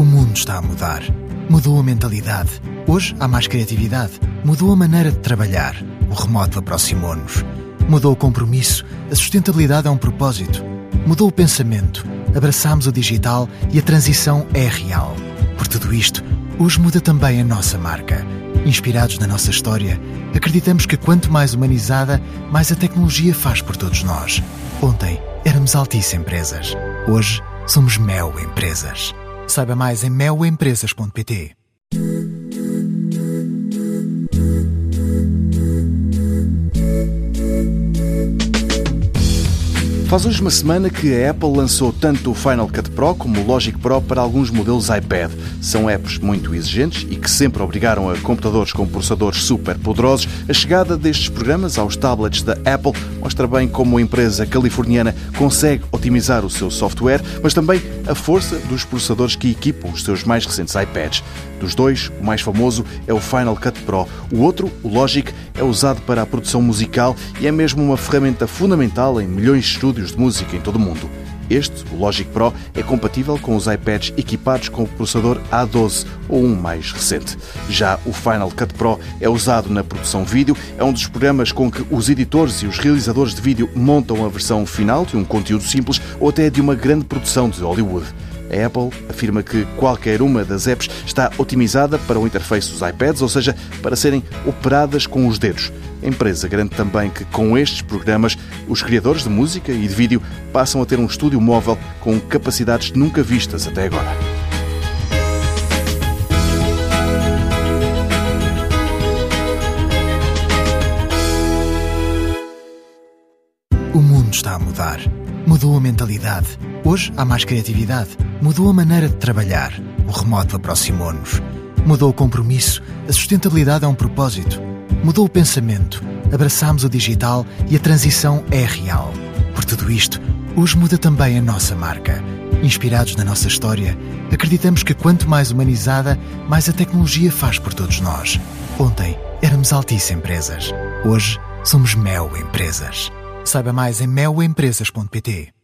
O mundo está a mudar. Mudou a mentalidade. Hoje há mais criatividade. Mudou a maneira de trabalhar. O remoto aproximou-nos. Mudou o compromisso. A sustentabilidade é um propósito. Mudou o pensamento. Abraçámos o digital e a transição é real. Por tudo isto, hoje muda também a nossa marca. Inspirados na nossa história, acreditamos que quanto mais humanizada, mais a tecnologia faz por todos nós. Ontem éramos Altice Empresas. Hoje somos Mel Empresas. Saiba mais em melempresas.pt. Faz hoje uma semana que a Apple lançou tanto o Final Cut Pro como o Logic Pro para alguns modelos iPad. São apps muito exigentes e que sempre obrigaram a computadores com processadores super poderosos. A chegada destes programas aos tablets da Apple mostra bem como a empresa californiana consegue otimizar o seu software, mas também a força dos processadores que equipam os seus mais recentes iPads. Dos dois, o mais famoso é o Final Cut Pro. O outro, o Logic, é usado para a produção musical e é mesmo uma ferramenta fundamental em milhões de estúdios de música em todo o mundo. Este, o Logic Pro, é compatível com os iPads equipados com o processador A12 ou um mais recente. Já o Final Cut Pro é usado na produção vídeo, é um dos programas com que os editores e os realizadores de vídeo montam a versão final de um conteúdo simples ou até de uma grande produção de Hollywood. A Apple afirma que qualquer uma das apps está otimizada para o interface dos iPads, ou seja, para serem operadas com os dedos. A empresa garante também que, com estes programas, os criadores de música e de vídeo passam a ter um estúdio móvel com capacidades nunca vistas até agora. O mundo está a mudar. Mudou a mentalidade. Hoje há mais criatividade. Mudou a maneira de trabalhar. O remoto aproximou-nos. Mudou o compromisso. A sustentabilidade é um propósito. Mudou o pensamento. Abraçámos o digital e a transição é real. Por tudo isto, hoje muda também a nossa marca. Inspirados na nossa história, acreditamos que quanto mais humanizada, mais a tecnologia faz por todos nós. Ontem éramos Altice Empresas. Hoje somos Mel Empresas. Saiba mais em melempresas.pt.